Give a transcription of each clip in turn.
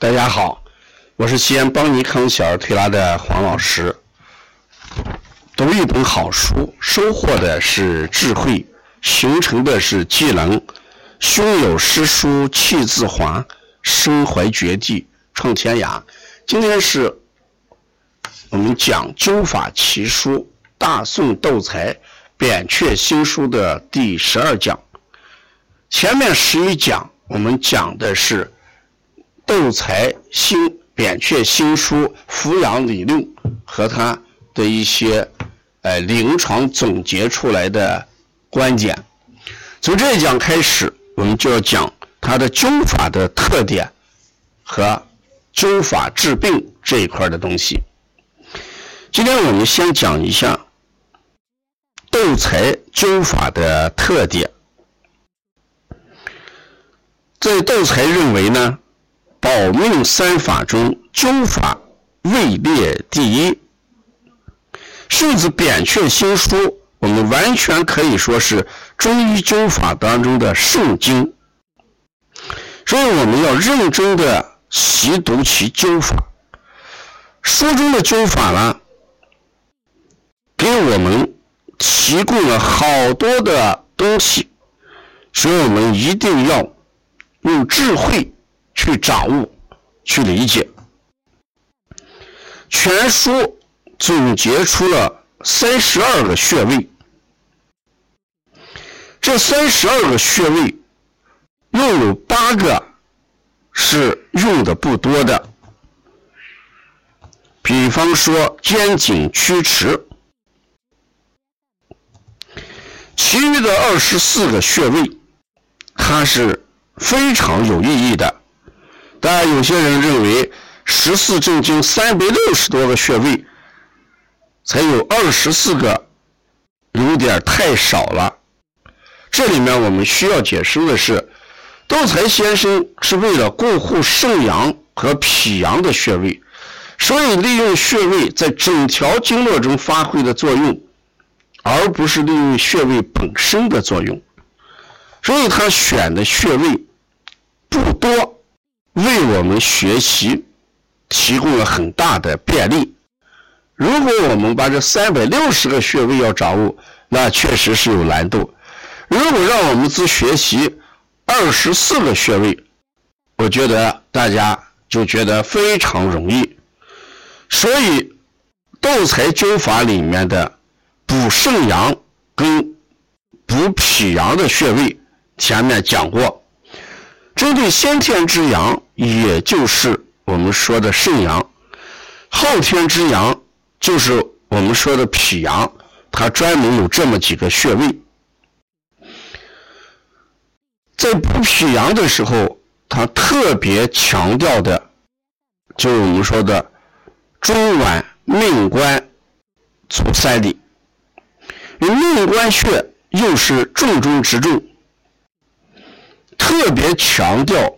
大家好，我是西安邦尼康小儿推拿的黄老师。读一本好书，收获的是智慧，形成的是技能。胸有诗书气自华，身怀绝技创天涯。今天是我们讲灸法奇书《大宋斗才扁鹊新书》的第十二讲。前面十一讲我们讲的是斗才新扁鹊新书扶养理论和他的一些呃临床总结出来的观点。从这一讲开始，我们就要讲他的灸法的特点和灸法治病这一块的东西。今天我们先讲一下斗才灸法的特点。在斗才认为呢，保命三法中灸法位列第一，甚至扁鹊新书，我们完全可以说是中医灸法当中的圣经。所以我们要认真的习读其灸法。书中的灸法呢，给我们提供了好多的东西，所以我们一定要用智慧去掌握、去理解。全书总结出了三十二个穴位，这三十二个穴位又有八个是用的不多的。比方说肩颈曲池，其余的二十四个穴位，它是非常有意义的。当然，有些人认为十四正经三百六十多个穴位，才有二十四个，有点太少了。这里面我们需要解释的是，道才先生是为了固护肾阳和脾阳的穴位。所以，利用穴位在整条经络中发挥的作用，而不是利用穴位本身的作用。所以，他选的穴位不多，为我们学习提供了很大的便利。如果我们把这三百六十个穴位要掌握，那确实是有难度。如果让我们只学习二十四个穴位，我觉得大家就觉得非常容易。所以，斗财灸法里面的补肾阳跟补脾阳的穴位，前面讲过。针对先天之阳，也就是我们说的肾阳；后天之阳，就是我们说的脾阳。它专门有这么几个穴位。在补脾阳的时候，它特别强调的，就是我们说的。中脘命关足三里，命关穴又是重中之重，特别强调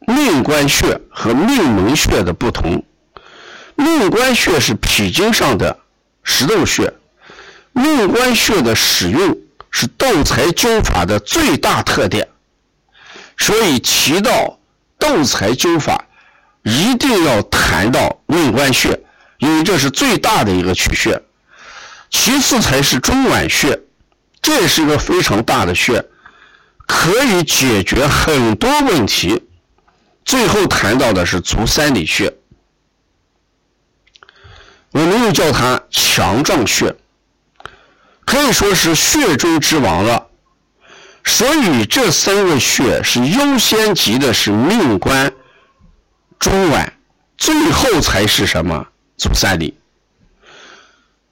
命关穴和命门穴的不同。命关穴是脾经上的实斗穴，命关穴的使用是斗财灸法的最大特点，所以提到斗财灸法。一定要谈到命关穴，因为这是最大的一个取穴。其次才是中脘穴，这也是一个非常大的穴，可以解决很多问题。最后谈到的是足三里穴，我们又叫它强壮穴，可以说是穴中之王了。所以这三个穴是优先级的，是命关。中脘，最后才是什么足三里。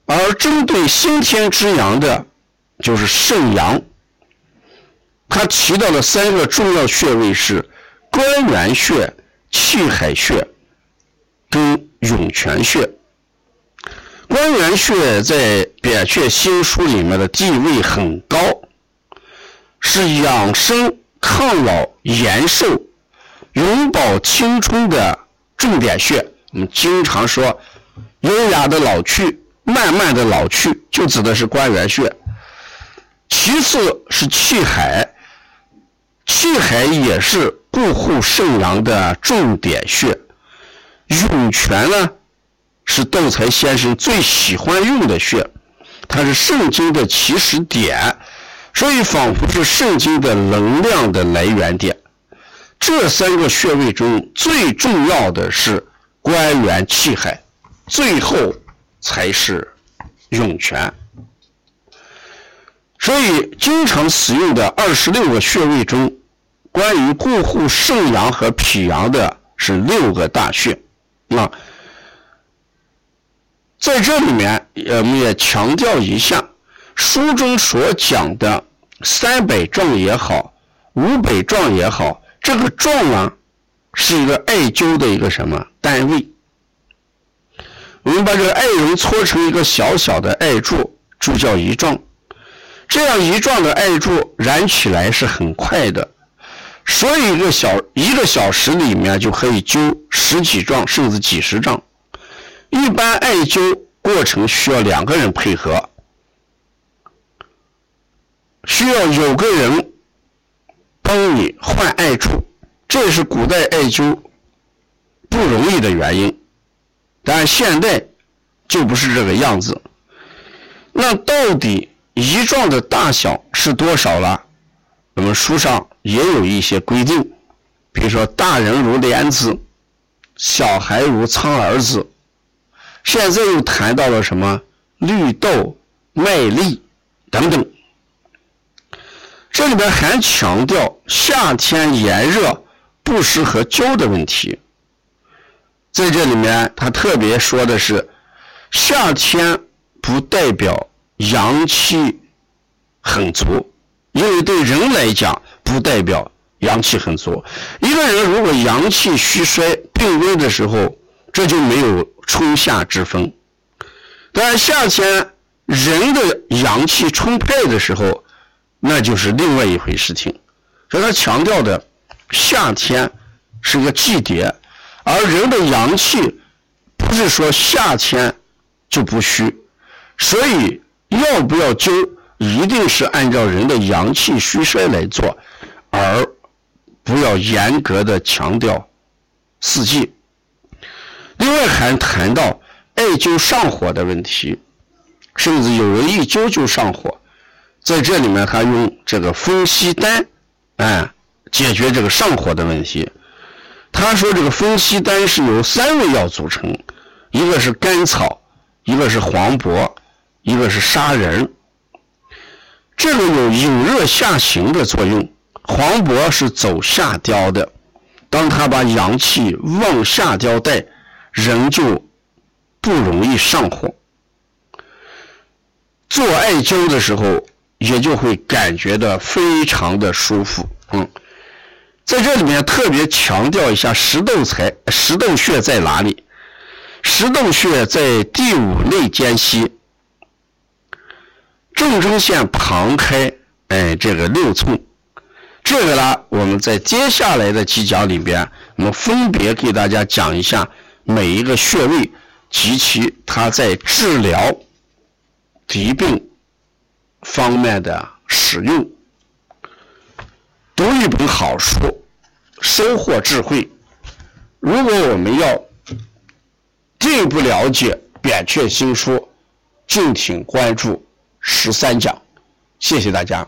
而针对先天之阳的，就是肾阳。他提到的三个重要穴位是关元穴、气海穴跟涌泉穴。关元穴在扁鹊新书里面的地位很高，是养生、抗老、延寿。永葆青春的重点穴，我们经常说优雅的老去，慢慢的老去，就指的是关元穴。其次是气海，气海也是固护肾阳的重点穴。涌泉呢，是窦财先生最喜欢用的穴，它是肾经的起始点，所以仿佛是肾经的能量的来源点。这三个穴位中最重要的是关元气海，最后才是涌泉。所以，经常使用的二十六个穴位中，关于固护肾阳和脾阳的是六个大穴。啊，在这里面，我们也强调一下，书中所讲的三百壮也好，五百壮也好，这个壮啊，是一个艾灸的一个什么单位？我们把这个艾绒搓成一个小小的艾柱，就叫一壮。这样一壮的艾柱燃起来是很快的。所以一个小一个小时里面就可以灸十几壮甚至几十壮。一般艾灸过程需要两个人配合，需要有个人帮你换艾柱，这是古代艾灸不容易的原因。但现在就不是这个样子。那到底一状的大小是多少了？我们书上也有一些规定，比如说大人如莲子，小孩如苍耳子。现在又谈到了什么绿豆、麦粒等等。这里边还强调夏天炎热不适合灸的问题。在这里面，他特别说的是，夏天不代表阳气很足。因为对人来讲，不代表阳气很足。一个人如果阳气虚衰、病危的时候，这就没有春夏之分。但夏天人的阳气充沛的时候，那就是另外一回事情。所以他强调的，夏天是个季节，而人的阳气不是说夏天就不虚。所以要不要灸？一定是按照人的阳气虚衰来做，而不要严格的强调四季。另外还谈到艾灸上火的问题，甚至有人一灸就上火，在这里面他用这个风息丹，哎，解决这个上火的问题。他说这个风息丹是由三味药组成，一个是甘草，一个是黄柏，一个是杀人。这个有引热下行的作用，黄柏是走下焦的，当他把阳气往下焦带，人就不容易上火。做艾灸的时候，也就会感觉到非常的舒服。嗯，在这里面特别强调一下石豆财石豆穴在哪里？石豆穴在第五内间隙。正中线旁开，哎，这个六寸，这个呢，我们在接下来的几讲里边，我们分别给大家讲一下每一个穴位及其它在治疗疾病方面的使用。读一本好书，收获智慧。如果我们要进一步了解扁鹊新书，敬请关注。十三讲，谢谢大家。